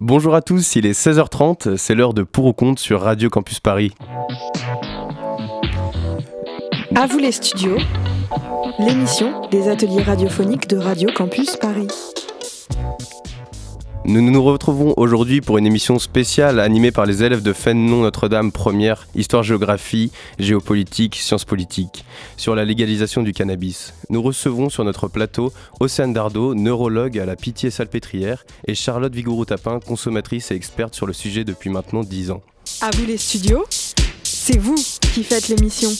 Bonjour à tous, il est 16h30, c'est l'heure de Pour ou Compte sur Radio Campus Paris. À vous les studios, l'émission des ateliers radiophoniques de Radio Campus Paris. Nous nous retrouvons aujourd'hui pour une émission spéciale animée par les élèves de Fénelon Notre-Dame première, histoire-géographie, géopolitique, sciences politiques, sur la légalisation du cannabis. Nous recevons sur notre plateau Océane Dardot, neurologue à la Pitié-Salpêtrière, et Charlotte Vigouroux-Tapin, consommatrice et experte sur le sujet depuis maintenant 10 ans. À vous les studios, c'est vous qui faites l'émission.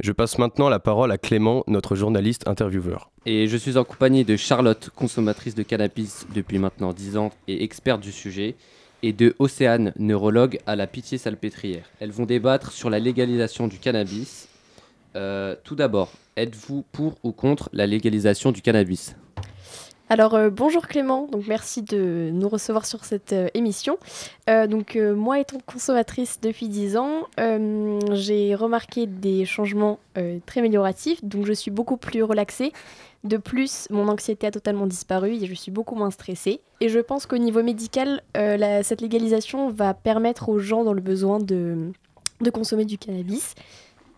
Je passe maintenant la parole à Clément, notre journaliste intervieweur. Et je suis en compagnie de Charlotte, consommatrice de cannabis depuis maintenant 10 ans et experte du sujet, et de Océane, neurologue à la Pitié-Salpêtrière. Elles vont débattre sur la légalisation du cannabis. Euh, tout d'abord, êtes-vous pour ou contre la légalisation du cannabis? Alors euh, bonjour Clément, donc merci de nous recevoir sur cette euh, émission. Euh, donc moi étant consommatrice depuis 10 ans, j'ai remarqué des changements très amélioratifs, donc je suis beaucoup plus relaxée. De plus, mon anxiété a totalement disparu et je suis beaucoup moins stressée. Et je pense qu'au niveau médical, cette légalisation va permettre aux gens dans le besoin de, de consommer du cannabis.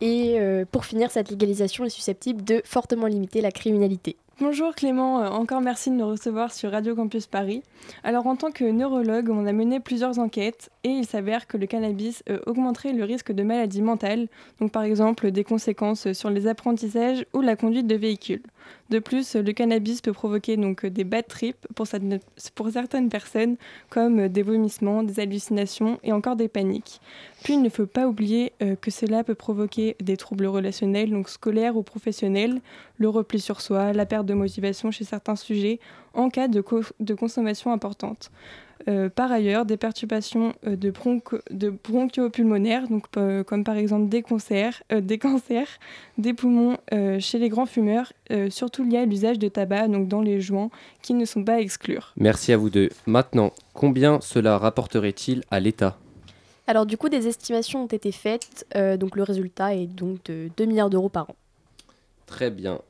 Et pour finir, cette légalisation est susceptible de fortement limiter la criminalité. Bonjour Clément, euh, encore merci de nous recevoir sur Radio Campus Paris. Alors en tant que neurologue, on a mené plusieurs enquêtes et il s'avère que le cannabis euh, augmenterait le risque de maladies mentales, donc par exemple des conséquences sur les apprentissages ou la conduite de véhicules. De plus, le cannabis peut provoquer donc des bad trips pour, certaines personnes, comme des vomissements, des hallucinations et encore des paniques. Puis il ne faut pas oublier euh, que cela peut provoquer des troubles relationnels, donc scolaires ou professionnels, le repli sur soi, la perte de motivation chez certains sujets en cas de consommation importante. Euh, par ailleurs, des perturbations euh, de, de bronchiopulmonaires, donc, euh, comme par exemple des, cancers, des cancers des poumons chez les grands fumeurs, surtout liés à l'usage de tabac donc dans les joints, qui ne sont pas à exclure. Merci à vous deux. Maintenant, combien cela rapporterait-il à l'État? Alors du coup, des estimations ont été faites, donc le résultat est donc de 2 milliards d'euros par an. Très bien.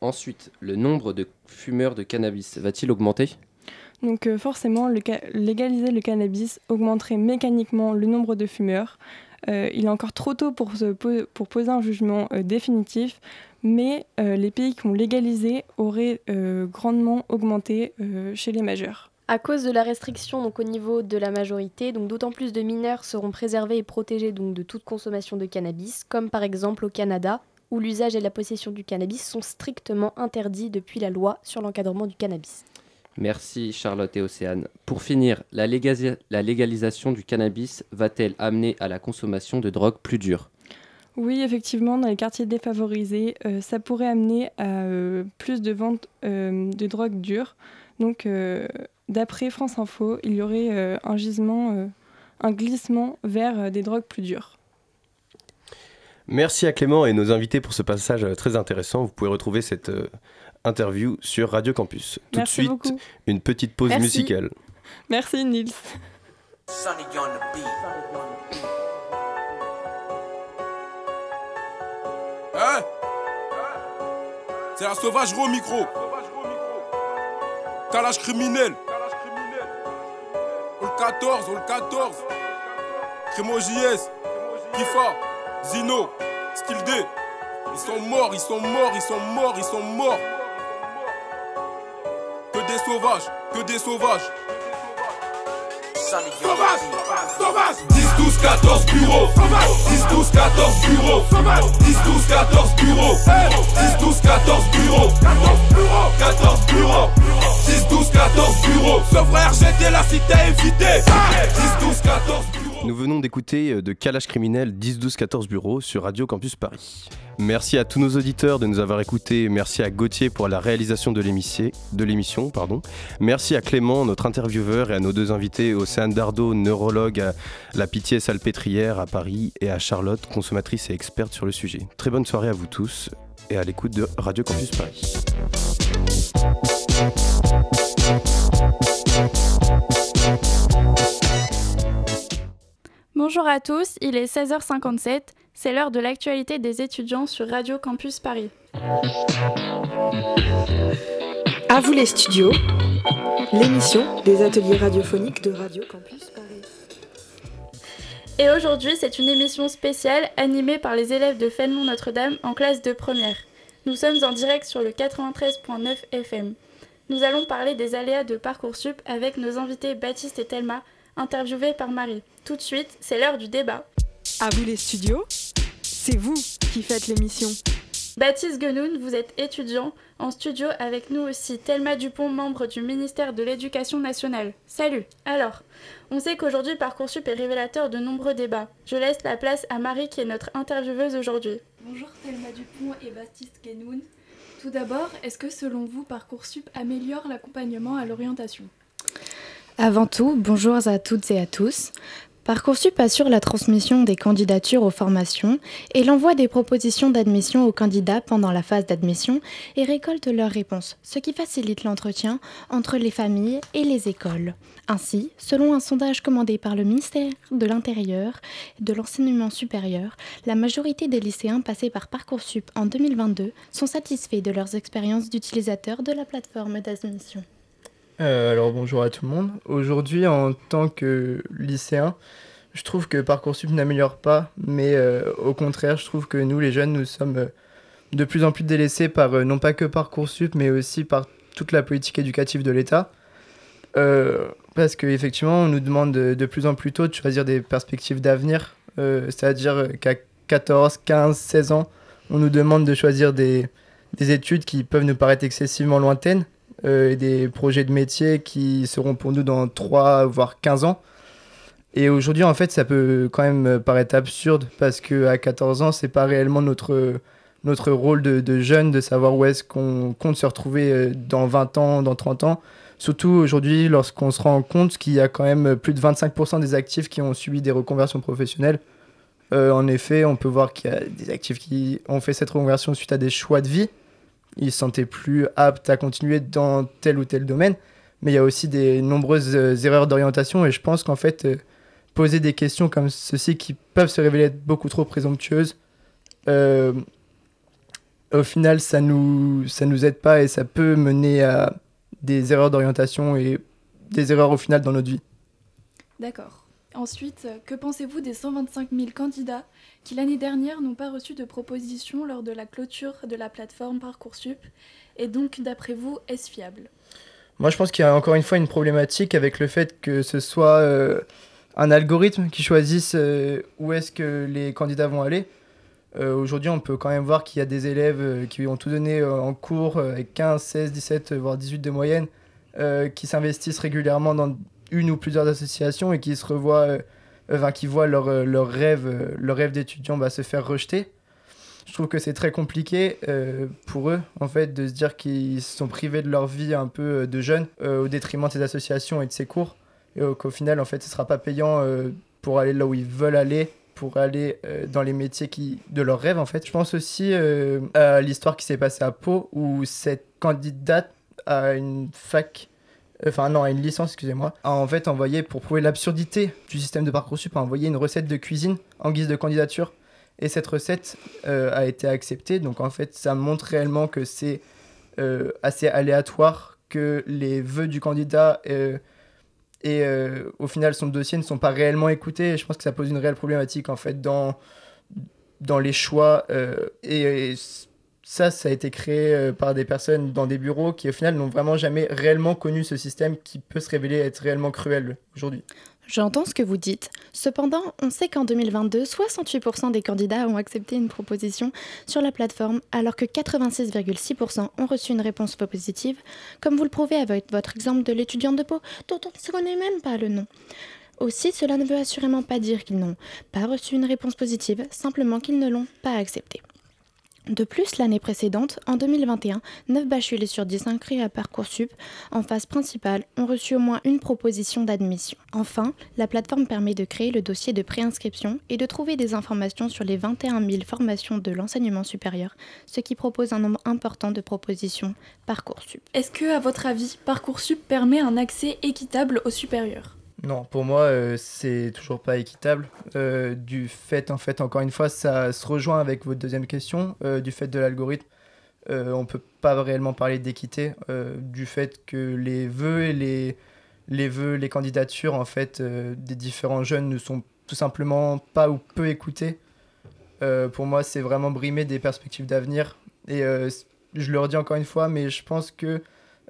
ensuite, le nombre de fumeurs de cannabis va-t-il augmenter? Donc euh, forcément, légaliser le cannabis augmenterait mécaniquement le nombre de fumeurs. Euh, il est encore trop tôt pour, poser un jugement euh, définitif, mais les pays qui ont légalisé auraient grandement augmenté chez les majeurs. À cause de la restriction donc, au niveau de la majorité, d'autant plus de mineurs seront préservés et protégés donc, de toute consommation de cannabis, comme par exemple au Canada, où l'usage et la possession du cannabis sont strictement interdits depuis la loi sur l'encadrement du cannabis. Merci Charlotte et Océane. Pour finir, la, légalisation du cannabis va-t-elle amener à la consommation de drogues plus dures? Oui, effectivement, dans les quartiers défavorisés, euh, ça pourrait amener à euh, plus de ventes euh, de drogues dures. Donc, d'après France Info, il y aurait un gisement, un glissement vers des drogues plus dures. Merci à Clément et nos invités pour ce passage très intéressant. Vous pouvez retrouver cette interview sur Radio Campus. Tout de suite, une petite pause musicale. Merci Nils. Hein? C'est un sauvage au micro. Calage criminel. On le 14, on le 14. Crémo JS. Kifa. Zino. Skill D. Ils sont morts, ils sont morts, ils sont morts, ils sont morts des sauvages, que des sauvages. Sauvage, sauvage. 10, 12, 14 bureaux. 10, 12, 14 bureaux. 10, 12, 14 bureaux. 10, 12, 14 bureaux. 14 bureaux. 10, 12, 14 bureaux. Ce frère j'étais la cité évitée 10, 12, 14 bureaux nous venons d'écouter euh, de Calage criminel 10 12 14 bureaux sur Radio Campus Paris. Merci à tous nos auditeurs de nous avoir écoutés. Merci à Gauthier pour la réalisation de l'émission. Pardon. Merci à Clément, notre intervieweur, et à nos deux invités, Océane Dardot, neurologue à la Pitié Salpêtrière à Paris, et à Charlotte, consommatrice et experte sur le sujet. Très bonne soirée à vous tous et à l'écoute de Radio Campus Paris. Bonjour à tous, il est 16h57, c'est l'heure de l'actualité des étudiants sur Radio Campus Paris. À vous les studios, l'émission des ateliers radiophoniques de Radio Campus Paris. Et aujourd'hui, c'est une émission spéciale animée par les élèves de Fénelon Notre-Dame en classe de première. Nous sommes en direct sur le 93.9 FM. Nous allons parler des aléas de Parcoursup avec nos invités Baptiste et Thelma, interviewés par Marie. Tout de suite, c'est l'heure du débat. À vous les studios, c'est vous qui faites l'émission. Baptiste Guenoun, vous êtes étudiant en studio avec nous aussi Thelma Dupont, membre du ministère de l'Éducation nationale. Salut Alors, on sait qu'aujourd'hui Parcoursup est révélateur de nombreux débats. Je laisse la place à Marie qui est notre intervieweuse aujourd'hui. Bonjour Thelma Dupont et Baptiste Guenoun. Tout d'abord, est-ce que selon vous Parcoursup améliore l'accompagnement à l'orientation? Avant tout, bonjour à toutes et à tous. Parcoursup assure la transmission des candidatures aux formations et l'envoi des propositions d'admission aux candidats pendant la phase d'admission et récolte leurs réponses, ce qui facilite l'entretien entre les familles et les écoles. Ainsi, selon un sondage commandé par le ministère de l'Intérieur et de l'Enseignement supérieur, la majorité des lycéens passés par Parcoursup en 2022 sont satisfaits de leurs expériences d'utilisateurs de la plateforme d'admission. Euh, alors bonjour à tout le monde. Aujourd'hui, en tant que lycéen, je trouve que Parcoursup n'améliore pas, mais euh, au contraire, je trouve que nous, les jeunes, nous sommes euh, de plus en plus délaissés par non pas que Parcoursup, mais aussi par toute la politique éducative de l'État. parce qu'effectivement, on nous demande de, plus en plus tôt de choisir des perspectives d'avenir, c'est-à-dire qu'à 14, 15, 16 ans, on nous demande de choisir des, des études qui peuvent nous paraître excessivement lointaines et des projets de métier qui seront pour nous dans 3 voire 15 ans. Et aujourd'hui, en fait, ça peut quand même paraître absurde parce qu'à 14 ans, c'est pas réellement notre, notre rôle de, de jeune de savoir où est-ce qu'on compte se retrouver euh, dans 20 ans, dans 30 ans. Surtout aujourd'hui, lorsqu'on se rend compte qu'il y a quand même plus de 25% des actifs qui ont subi des reconversions professionnelles. Euh, en effet, on peut voir qu'il y a des actifs qui ont fait cette reconversion suite à des choix de vie ils se sentaient plus aptes à continuer dans tel ou tel domaine. Mais il y a aussi des nombreuses euh, erreurs d'orientation et je pense qu'en fait, euh, poser des questions comme ceci qui peuvent se révéler être beaucoup trop présomptueuses, euh, au final, ça nous, ça nous aide pas et ça peut mener à des erreurs d'orientation et des erreurs au final dans notre vie. D'accord. Ensuite, que pensez-vous des 125 000 candidats qui l'année dernière n'ont pas reçu de proposition lors de la clôture de la plateforme Parcoursup Et donc, d'après vous, est-ce fiable? Moi, je pense qu'il y a encore une fois une problématique avec le fait que ce soit euh, un algorithme qui choisisse euh, où est-ce que les candidats vont aller. Euh, aujourd'hui, on peut quand même voir qu'il y a des élèves qui ont tout donné en cours avec 15, 16, 17, voire 18 de moyenne, qui s'investissent régulièrement dans une ou plusieurs associations et qui se revoient, enfin, qui voient leur, leur rêve, leur rêve d'étudiant bah, se faire rejeter. Je trouve que c'est très compliqué pour eux, en fait, de se dire qu'ils sont privés de leur vie un peu de jeunes au détriment de ces associations et de ces cours. Et qu'au final, en fait, ce ne sera pas payant pour aller là où ils veulent aller, pour aller dans les métiers qui, de leur rêve, en fait. Je pense aussi à l'histoire qui s'est passée à Pau, où cette candidate à une fac enfin non, à une licence, excusez-moi, a en fait envoyé, pour prouver l'absurdité du système de Parcoursup, a envoyé une recette de cuisine en guise de candidature. Et cette recette euh, a été acceptée. Donc en fait, ça montre réellement que c'est euh, assez aléatoire, que les vœux du candidat euh, et au final son dossier ne sont pas réellement écoutés. Et je pense que ça pose une réelle problématique en fait dans, dans les choix. et ça, ça a été créé euh, par des personnes dans des bureaux qui, au final, n'ont vraiment jamais réellement connu ce système qui peut se révéler être réellement cruel aujourd'hui. J'entends ce que vous dites. Cependant, on sait qu'en 2022, 68% des candidats ont accepté une proposition sur la plateforme, alors que 86,6% ont reçu une réponse positive, comme vous le prouvez avec votre exemple de l'étudiant de Pau, dont on ne connaît même pas le nom. Aussi, cela ne veut assurément pas dire qu'ils n'ont pas reçu une réponse positive, simplement qu'ils ne l'ont pas acceptée. De plus, l'année précédente, en 2021, 9 bacheliers sur 10 inscrits à Parcoursup en phase principale ont reçu au moins une proposition d'admission. Enfin, la plateforme permet de créer le dossier de préinscription et de trouver des informations sur les 21 000 formations de l'enseignement supérieur, ce qui propose un nombre important de propositions Parcoursup. Est-ce que, à votre avis, Parcoursup permet un accès équitable au supérieur? Non, pour moi, euh, c'est toujours pas équitable. Euh, du fait, en fait, encore une fois, ça se rejoint avec votre deuxième question, euh, du fait de l'algorithme. on peut pas réellement parler d'équité du fait que les vœux et les, les vœux, les candidatures en fait des différents jeunes ne sont tout simplement pas ou peu écoutés. Pour moi, c'est vraiment brimer des perspectives d'avenir. Et je le redis encore une fois, mais je pense que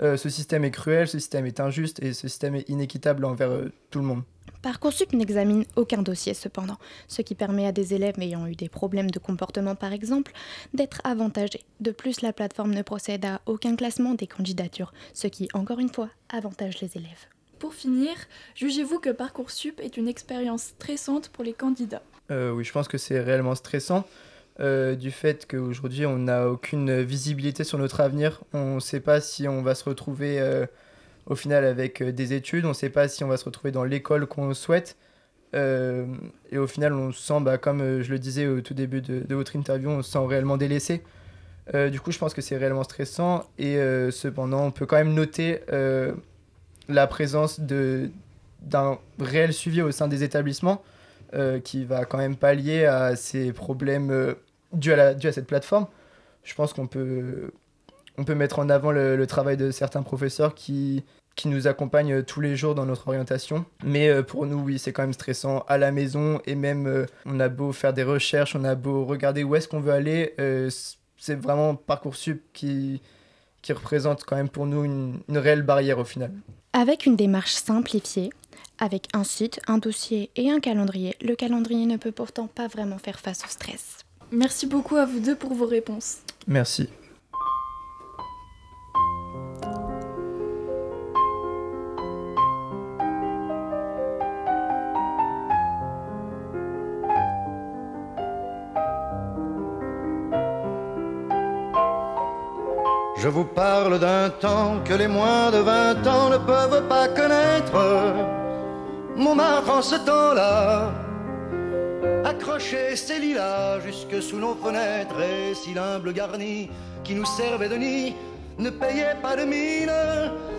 euh, ce système est cruel, ce système est injuste et ce système est inéquitable envers euh, tout le monde. Parcoursup n'examine aucun dossier cependant, ce qui permet à des élèves ayant eu des problèmes de comportement par exemple d'être avantagés. De plus, la plateforme ne procède à aucun classement des candidatures, ce qui, encore une fois, avantage les élèves. Pour finir, jugez-vous que Parcoursup est une expérience stressante pour les candidats? Euh, oui, je pense que c'est réellement stressant euh, du fait qu'aujourd'hui on n'a aucune visibilité sur notre avenir. On ne sait pas si on va se retrouver euh, au final avec euh, des études, on ne sait pas si on va se retrouver dans l'école qu'on souhaite. Et au final, on se sent, bah, comme je le disais au tout début de, de votre interview, on se sent réellement délaissé. Du coup, je pense que c'est réellement stressant. Et cependant, on peut quand même noter la présence d'un réel suivi au sein des établissements euh, qui va quand même pallier à ces problèmes euh, dus, à cette plateforme. Je pense qu'on peut, on peut mettre en avant le, travail de certains professeurs qui, qui nous accompagnent tous les jours dans notre orientation. Mais euh, pour nous, oui, c'est quand même stressant à la maison et même euh, on a beau faire des recherches, on a beau regarder où est-ce qu'on veut aller, euh, c'est vraiment Parcoursup qui, qui représente quand même pour nous une réelle barrière au final. Avec une démarche simplifiée, avec un site, un dossier et un calendrier, le calendrier ne peut pourtant pas vraiment faire face au stress. Merci beaucoup à vous deux pour vos réponses. Merci. Je vous parle d'un temps que les moins de 20 ans ne peuvent pas connaître. Montmartre en ce temps-là accrochait ses lilas jusque sous nos fenêtres et si l'humble garni qui nous servait de nid ne payait pas de mine.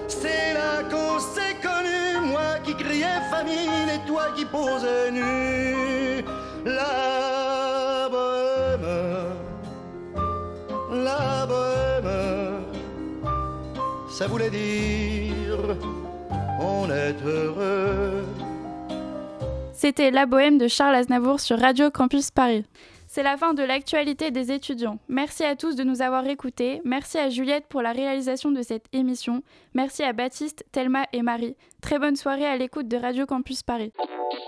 C'est là qu'on s'est connu, moi qui criais famine et toi qui posais nu. La bohème, la bohème, ça voulait dire on est heureux. C'était La Bohème de Charles Aznavour sur Radio Campus Paris. C'est la fin de l'actualité des étudiants. Merci à tous de nous avoir écoutés. Merci à Juliette pour la réalisation de cette émission. Merci à Baptiste, Thelma et Marie. Très bonne soirée à l'écoute de Radio Campus Paris.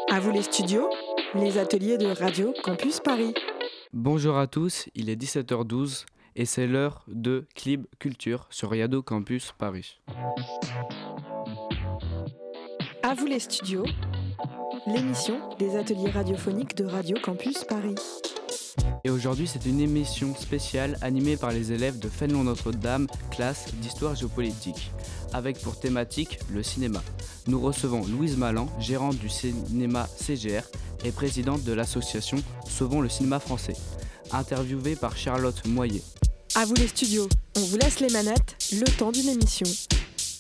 À vous les studios, les ateliers de Radio Campus Paris. Bonjour à tous, il est 17h12 et c'est l'heure de Clip Culture sur Radio Campus Paris. À vous les studios, l'émission des ateliers radiophoniques de Radio Campus Paris. Et aujourd'hui, c'est une émission spéciale animée par les élèves de Fénelon Notre-Dame, classe d'histoire géopolitique, avec pour thématique le cinéma. Nous recevons Louise Malan, gérante du cinéma CGR et présidente de l'association Sauvons le cinéma français, interviewée par Charlotte Moyer. À vous les studios, on vous laisse les manettes, le temps d'une émission.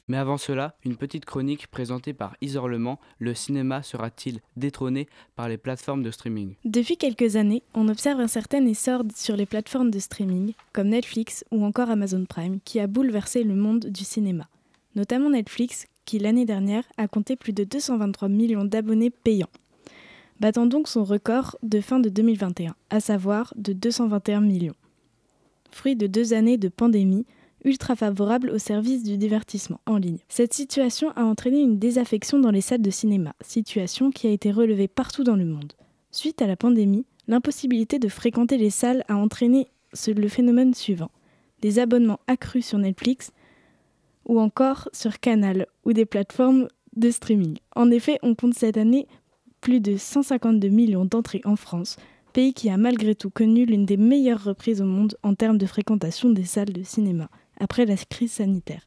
Mais avant cela, une petite chronique présentée par Isorlement, le cinéma sera-t-il détrôné par les plateformes de streaming? Depuis quelques années, on observe un certain essor sur les plateformes de streaming, comme Netflix ou encore Amazon Prime, qui a bouleversé le monde du cinéma. Notamment Netflix, qui l'année dernière a compté plus de 223 millions d'abonnés payants, battant donc son record de fin de 2021, à savoir de 221 millions. Fruit de deux années de pandémie, ultra favorable au service du divertissement en ligne. Cette situation a entraîné une désaffection dans les salles de cinéma, situation qui a été relevée partout dans le monde. Suite à la pandémie, l'impossibilité de fréquenter les salles a entraîné le phénomène suivant. Des abonnements accrus sur Netflix ou encore sur Canal ou des plateformes de streaming. En effet, on compte cette année plus de 152 millions d'entrées en France, pays qui a malgré tout connu l'une des meilleures reprises au monde en termes de fréquentation des salles de cinéma après la crise sanitaire.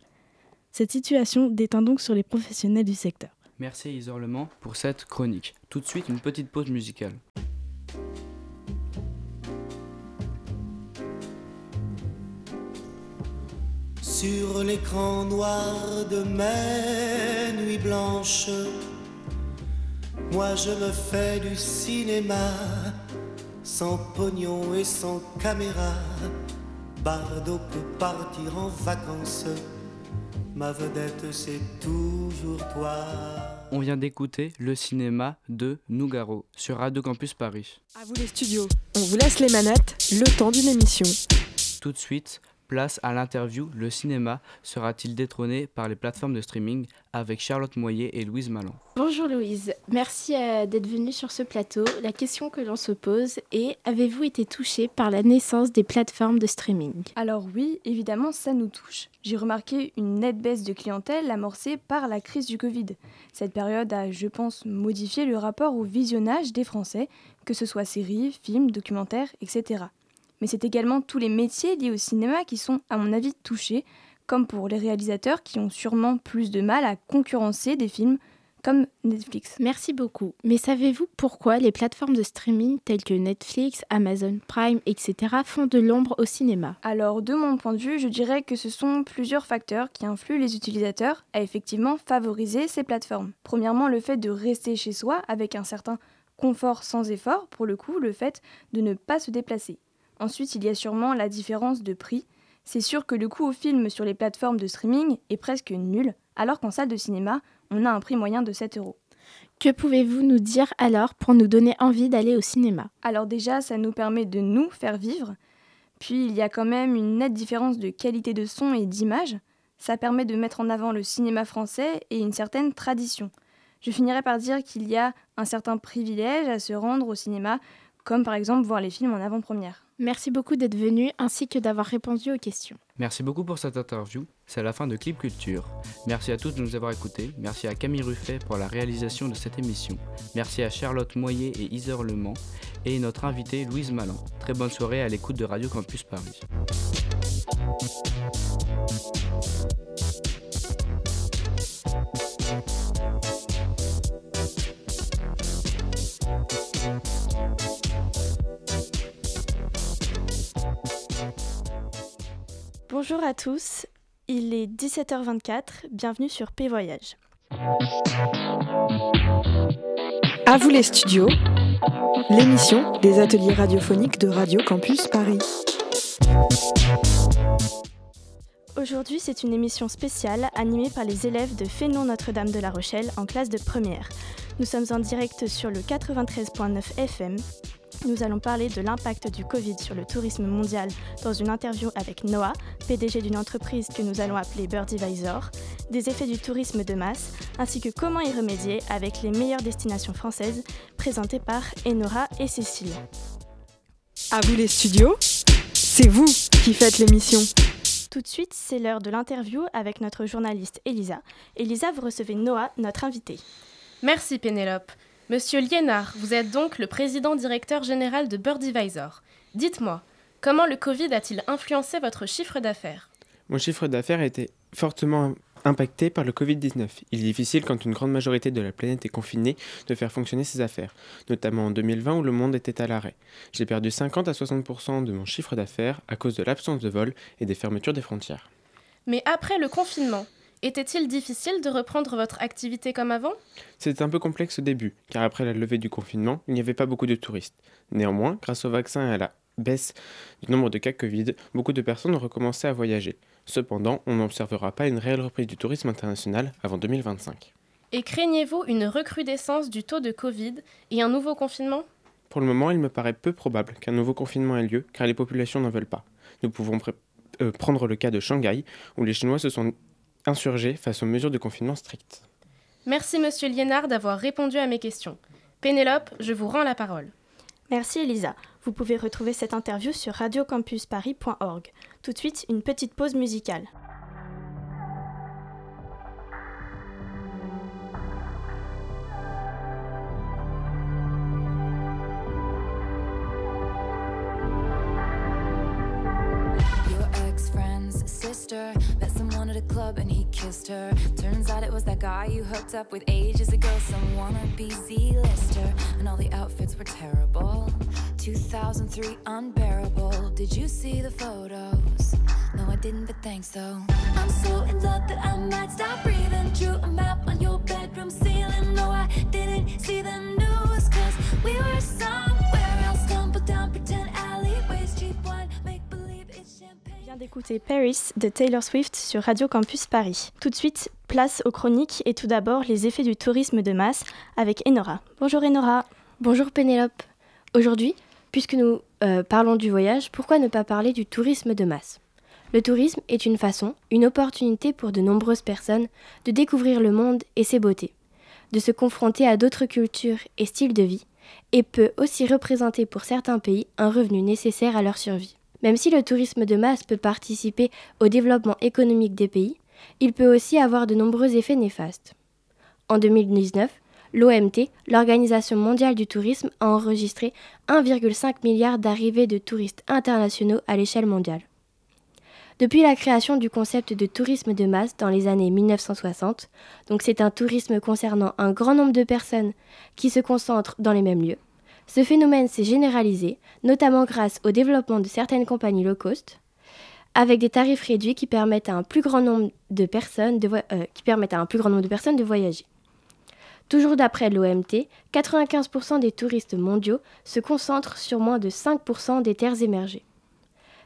Cette situation déteint donc sur les professionnels du secteur. Merci Isorlement pour cette chronique. Tout de suite, une petite pause musicale. Sur l'écran noir de mes nuits blanches, moi je me fais du cinéma, sans pognon et sans caméra, Bardo peut partir en vacances. Ma vedette, c'est toujours toi. On vient d'écouter le cinéma de Nougaro sur Radio Campus Paris. À vous les studios. On vous laisse les manettes, le temps d'une émission. Tout de suite, Place à l'interview, le cinéma sera-t-il détrôné par les plateformes de streaming avec Charlotte Moyer et Louise Malan Bonjour Louise, merci euh, d'être venue sur ce plateau. La question que l'on se pose est avez-vous été touchée par la naissance des plateformes de streaming? Alors oui, évidemment, ça nous touche. J'ai remarqué une nette baisse de clientèle amorcée par la crise du Covid. Cette période a, je pense, modifié le rapport au visionnage des Français, que ce soit séries, films, documentaires, etc mais c'est également tous les métiers liés au cinéma qui sont, à mon avis, touchés, comme pour les réalisateurs qui ont sûrement plus de mal à concurrencer des films comme Netflix. Merci beaucoup. Mais savez-vous pourquoi les plateformes de streaming telles que Netflix, Amazon Prime, etc. font de l'ombre au cinéma? Alors, de mon point de vue, je dirais que ce sont plusieurs facteurs qui influent les utilisateurs à effectivement favoriser ces plateformes. Premièrement, le fait de rester chez soi avec un certain confort sans effort, pour le coup, le fait de ne pas se déplacer. Ensuite, il y a sûrement la différence de prix. C'est sûr que le coût au film sur les plateformes de streaming est presque nul, alors qu'en salle de cinéma, on a un prix moyen de 7 euros. Que pouvez-vous nous dire alors pour nous donner envie d'aller au cinéma? Alors déjà, ça nous permet de nous faire vivre. Puis il y a quand même une nette différence de qualité de son et d'image. Ça permet de mettre en avant le cinéma français et une certaine tradition. Je finirai par dire qu'il y a un certain privilège à se rendre au cinéma, comme par exemple voir les films en avant-première. Merci beaucoup d'être venu ainsi que d'avoir répondu aux questions. Merci beaucoup pour cette interview. C'est la fin de Clip Culture. Merci à tous de nous avoir écoutés. Merci à Camille Ruffet pour la réalisation de cette émission. Merci à Charlotte Moyer et Iser Le Mans et notre invitée Louise Malan. Très bonne soirée à l'écoute de Radio Campus Paris. Bonjour à tous, il est 17h24, bienvenue sur P Voyage. À vous les studios, l'émission des ateliers radiophoniques de Radio Campus Paris. Aujourd'hui, c'est une émission spéciale animée par les élèves de Fénon Notre-Dame de la Rochelle en classe de première. Nous sommes en direct sur le 93.9 FM nous allons parler de l'impact du Covid sur le tourisme mondial dans une interview avec Noah, PDG d'une entreprise que nous allons appeler Birdivizor, des effets du tourisme de masse, ainsi que comment y remédier avec les meilleures destinations françaises présentées par Enora et Cécile. À vous les studios, c'est vous qui faites l'émission. Tout de suite, c'est l'heure de l'interview avec notre journaliste Elisa. Elisa, vous recevez Noah, notre invité. Merci Pénélope. Monsieur Liénard, vous êtes donc le président directeur général de Birdivizor. Dites-moi, comment le Covid a-t-il influencé votre chiffre d'affaires? Mon chiffre d'affaires a été fortement impacté par le Covid-19. Il est difficile quand une grande majorité de la planète est confinée de faire fonctionner ses affaires, notamment en 2020 où le monde était à l'arrêt. J'ai perdu 50 à 60% de mon chiffre d'affaires à cause de l'absence de vol et des fermetures des frontières. Mais après le confinement, était-il difficile de reprendre votre activité comme avant? C'était un peu complexe au début, car après la levée du confinement, il n'y avait pas beaucoup de touristes. Néanmoins, grâce au vaccin et à la baisse du nombre de cas Covid, beaucoup de personnes ont recommencé à voyager. Cependant, on n'observera pas une réelle reprise du tourisme international avant 2025. Et craignez-vous une recrudescence du taux de Covid et un nouveau confinement? Pour le moment, il me paraît peu probable qu'un nouveau confinement ait lieu, car les populations n'en veulent pas. Nous pouvons euh, prendre le cas de Shanghai, où les Chinois se sont insurgés face aux mesures de confinement strictes. Merci Monsieur Liénard d'avoir répondu à mes questions. Pénélope, je vous rends la parole. Merci Elisa. Vous pouvez retrouver cette interview sur radiocampusparis.org. Tout de suite, une petite pause musicale. Club and he kissed her. Turns out it was that guy you hooked up with ages ago. Some wannabe Z-lister, and all the outfits were terrible. 2003 unbearable. Did you see the photos? No, I didn't, but thanks though. I'm so in love that I might stop breathing. Drew a map on your bedroom ceiling. No, I didn't see the news, cause we were somewhere else. Stumbled down pretend champagne. d'écouter Paris de Taylor Swift sur Radio Campus Paris. Tout de suite, place aux chroniques et tout d'abord les effets du tourisme de masse avec Enora. Bonjour Enora. Bonjour Pénélope. Aujourd'hui, puisque nous euh, parlons du voyage, pourquoi ne pas parler du tourisme de masse? Le tourisme est une façon, une opportunité pour de nombreuses personnes de découvrir le monde et ses beautés, de se confronter à d'autres cultures et styles de vie, et peut aussi représenter pour certains pays un revenu nécessaire à leur survie. Même si le tourisme de masse peut participer au développement économique des pays, il peut aussi avoir de nombreux effets néfastes. En 2019, l'OMT, l'Organisation mondiale du tourisme, a enregistré 1,5 milliard d'arrivées de touristes internationaux à l'échelle mondiale. Depuis la création du concept de tourisme de masse dans les années 1960, donc c'est un tourisme concernant un grand nombre de personnes qui se concentrent dans les mêmes lieux, ce phénomène s'est généralisé, notamment grâce au développement de certaines compagnies low cost, avec des tarifs réduits qui permettent à un plus grand nombre de personnes de, voyager. Toujours d'après l'OMT, 95% des touristes mondiaux se concentrent sur moins de 5% des terres émergées.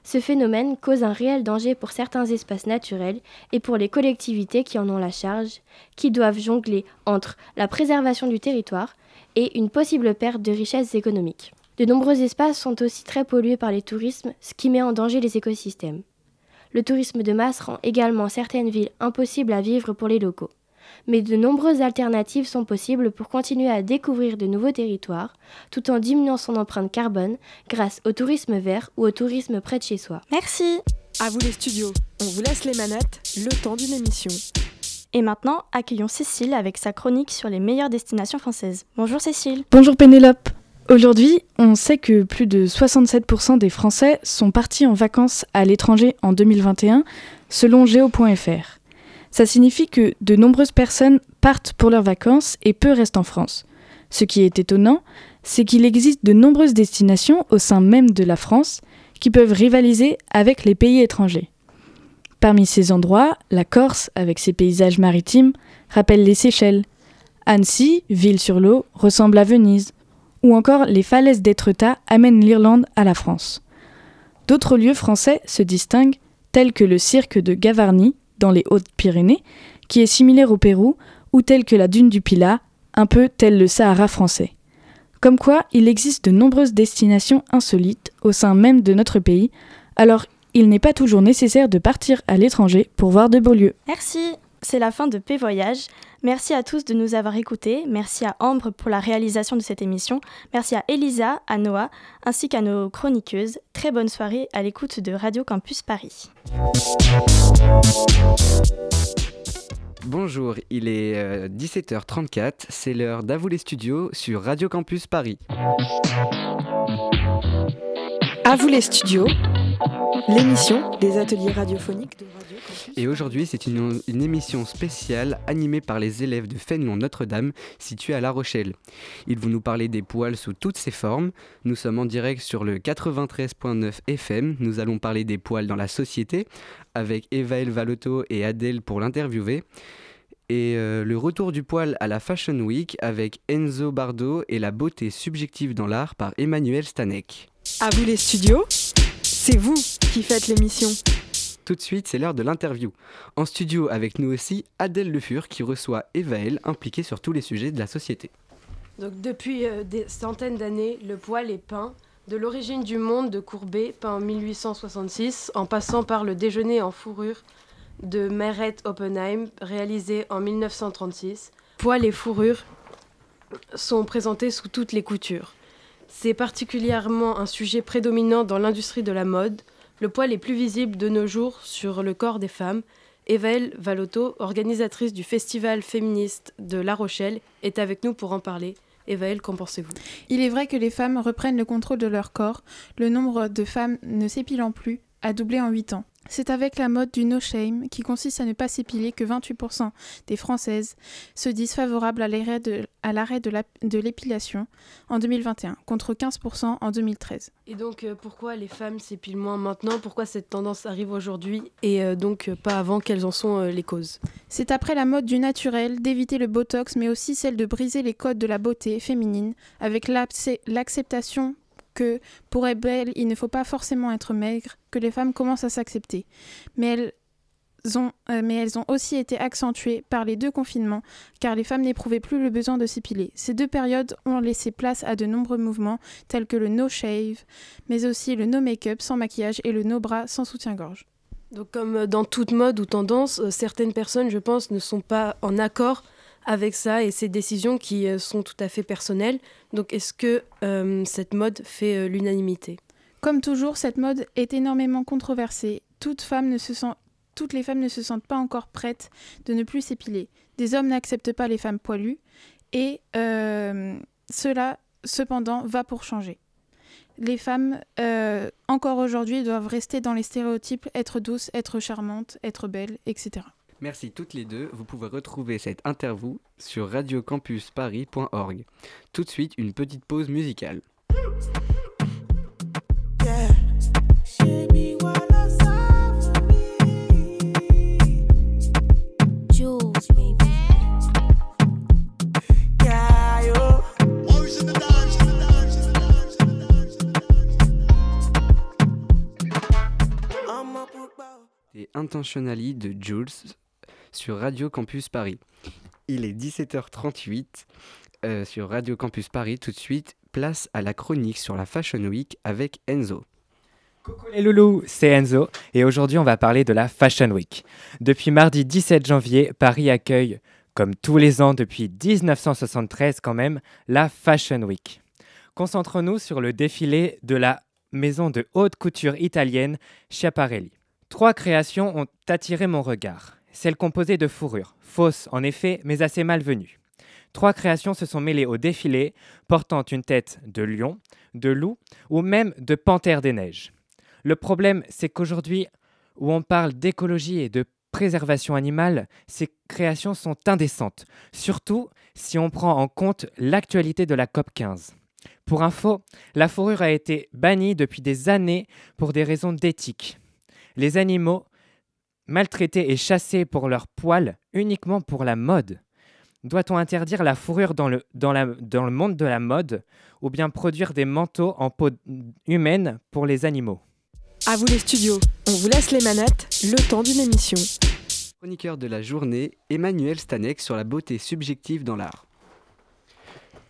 Ce phénomène cause un réel danger pour certains espaces naturels et pour les collectivités qui en ont la charge, qui doivent jongler entre la préservation du territoire et une possible perte de richesses économiques. De nombreux espaces sont aussi très pollués par les tourismes, ce qui met en danger les écosystèmes. Le tourisme de masse rend également certaines villes impossibles à vivre pour les locaux mais de nombreuses alternatives sont possibles pour continuer à découvrir de nouveaux territoires, tout en diminuant son empreinte carbone grâce au tourisme vert ou au tourisme près de chez soi. Merci À vous les studios, on vous laisse les manettes, le temps d'une émission. Et maintenant, accueillons Cécile avec sa chronique sur les meilleures destinations françaises. Bonjour Cécile. Bonjour Pénélope. Aujourd'hui, on sait que plus de 67% des Français sont partis en vacances à l'étranger en 2021, selon Géo.fr. Ça signifie que de nombreuses personnes partent pour leurs vacances et peu restent en France. Ce qui est étonnant, c'est qu'il existe de nombreuses destinations au sein même de la France qui peuvent rivaliser avec les pays étrangers. Parmi ces endroits, la Corse, avec ses paysages maritimes, rappelle les Seychelles. Annecy, ville sur l'eau, ressemble à Venise. Ou encore les falaises d'Étretat amènent l'Irlande à la France. D'autres lieux français se distinguent, tels que le cirque de Gavarnie, dans les Hautes-Pyrénées, qui est similaire au Pérou, ou tel que la dune du Pilat, un peu tel le Sahara français. Comme quoi, il existe de nombreuses destinations insolites au sein même de notre pays, alors il n'est pas toujours nécessaire de partir à l'étranger pour voir de beaux lieux. Merci c'est la fin de P. Merci à tous de nous avoir écoutés. Merci à Ambre pour la réalisation de cette émission. Merci à Elisa, à Noah, ainsi qu'à nos chroniqueuses. Très bonne soirée à l'écoute de Radio Campus Paris. Bonjour, il est 17h34, euh, c'est l'heure d'Avou les studios sur Radio Campus Paris. À vous les studios, l'émission des ateliers radiophoniques de Radio. Et aujourd'hui, c'est une, émission spéciale animée par les élèves de Fénelon Notre-Dame, située à La Rochelle. Ils vont nous parler des poils sous toutes ses formes. Nous sommes en direct sur le 93.9 FM. Nous allons parler des poils dans la société avec Evaël Valotto et Adèle pour l'interviewer. Et euh, le retour du poil à la Fashion Week avec Enzo Bardo et la beauté subjective dans l'art par Emmanuel Stanek. À vous les studios, c'est vous qui faites l'émission. Tout de suite, c'est l'heure de l'interview. En studio avec nous aussi, Adèle Le Fur qui reçoit Evaël, impliquée sur tous les sujets de la société. Donc depuis euh, des centaines d'années, le poil est peint. De l'origine du monde de Courbet, peint en 1866, en passant par le déjeuner en fourrure de Meret Oppenheim, réalisé en 1936. Poil et fourrure sont présentés sous toutes les coutures. C'est particulièrement un sujet prédominant dans l'industrie de la mode. Le poil est plus visible de nos jours sur le corps des femmes. Evaël Valotto, organisatrice du festival féministe de La Rochelle, est avec nous pour en parler. Evaël, qu'en pensez-vous? Il est vrai que les femmes reprennent le contrôle de leur corps. Le nombre de femmes ne s'épilant plus a doublé en 8 ans. C'est avec la mode du no shame, qui consiste à ne pas s'épiler, que 28% des Françaises se disent favorables à l'arrêt de, l'épilation en 2021, contre 15% en 2013. Et donc euh, pourquoi les femmes s'épilent moins maintenant? Pourquoi cette tendance arrive aujourd'hui? Et euh, donc euh, pas avant Quelles en sont les causes. C'est après la mode du naturel, d'éviter le botox, mais aussi celle de briser les codes de la beauté féminine, avec l'acceptation que pour être belle, il ne faut pas forcément être maigre, que les femmes commencent à s'accepter. Mais elles ont, euh, mais elles ont aussi été accentuées par les deux confinements, car les femmes n'éprouvaient plus le besoin de s'épiler. Ces deux périodes ont laissé place à de nombreux mouvements, tels que le no shave, mais aussi le no make-up sans maquillage et le no bras sans soutien-gorge. Donc comme dans toute mode ou tendance, euh, certaines personnes, je pense, ne sont pas en accord avec ça et ces décisions qui euh, sont tout à fait personnelles. Donc est-ce que euh, cette mode fait euh, l'unanimité? Comme toujours, cette mode est énormément controversée. Toutes les femmes ne se sentent pas encore prêtes de ne plus s'épiler. Des hommes n'acceptent pas les femmes poilues et cela, cependant, va pour changer. Les femmes, encore aujourd'hui, doivent rester dans les stéréotypes, être douces, être charmantes, être belles, etc. Merci toutes les deux. Vous pouvez retrouver cette interview sur radiocampusparis.org. Tout de suite, une petite pause musicale. Et Intentionally de Jules sur Radio Campus Paris. Il est 17h38 euh, sur Radio Campus Paris. Tout de suite, place à la chronique sur la Fashion Week avec Enzo. Les loulous, c'est Enzo et aujourd'hui on va parler de la Fashion Week. Depuis mardi 17 janvier, Paris accueille, comme tous les ans depuis 1973 quand même, la Fashion Week. Concentrons-nous sur le défilé de la maison de haute couture italienne Schiaparelli. Trois créations ont attiré mon regard. Celle composée de fourrure, fausse en effet, mais assez malvenue. Trois créations se sont mêlées au défilé, portant une tête de lion, de loup ou même de panthère des neiges. Le problème, c'est qu'aujourd'hui, où on parle d'écologie et de préservation animale, ces créations sont indécentes, surtout si on prend en compte l'actualité de la COP 15. Pour info, la fourrure a été bannie depuis des années pour des raisons d'éthique. Les animaux maltraités et chassés pour leurs poils uniquement pour la mode. Doit-on interdire la fourrure dans le, dans, la, dans le monde de la mode ou bien produire des manteaux en peau humaine pour les animaux? À vous les studios, on vous laisse les manettes, le temps d'une émission. Chroniqueur de la journée, Emmanuel Stanek sur la beauté subjective dans l'art.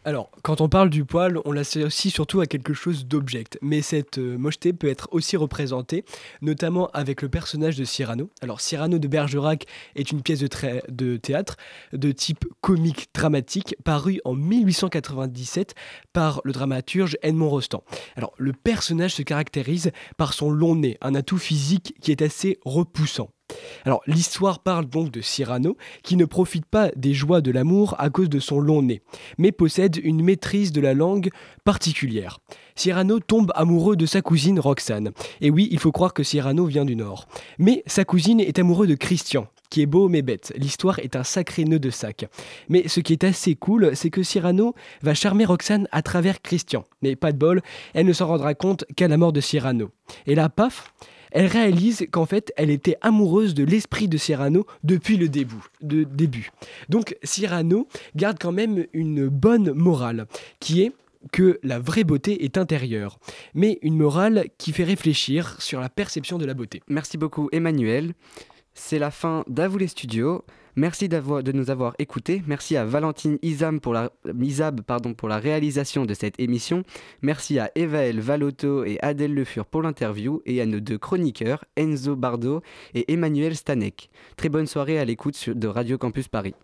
Alors, quand on parle du poil, on l'associe surtout à quelque chose d'object, mais cette euh, mocheté peut être aussi représentée, notamment avec le personnage de Cyrano. Alors, Cyrano de Bergerac est une pièce de, de théâtre de type comique dramatique, parue en 1897 par le dramaturge Edmond Rostand. Alors, le personnage se caractérise par son long nez, un atout physique qui est assez repoussant. Alors, l'histoire parle donc de Cyrano, qui ne profite pas des joies de l'amour à cause de son long nez, mais possède une maîtrise de la langue particulière. Cyrano tombe amoureux de sa cousine Roxane. Et oui, il faut croire que Cyrano vient du Nord. Mais sa cousine est amoureux de Christian, qui est beau mais bête. L'histoire est un sacré nœud de sac. Mais ce qui est assez cool, c'est que Cyrano va charmer Roxane à travers Christian. Mais pas de bol, elle ne s'en rendra compte qu'à la mort de Cyrano. Et là, paf, elle réalise qu'en fait, elle était amoureuse de l'esprit de Cyrano depuis le début. Donc Cyrano garde quand même une bonne morale, qui est que la vraie beauté est intérieure, mais une morale qui fait réfléchir sur la perception de la beauté. Merci beaucoup Emmanuel. C'est la fin d'Avoue studios. Merci de nous avoir écoutés. Merci à Valentine pour la, Isab pour la réalisation de cette émission. Merci à Evaël Valotto et Adèle Lefur pour l'interview et à nos deux chroniqueurs, Enzo Bardo et Emmanuel Stanek. Très bonne soirée à l'écoute de Radio Campus Paris.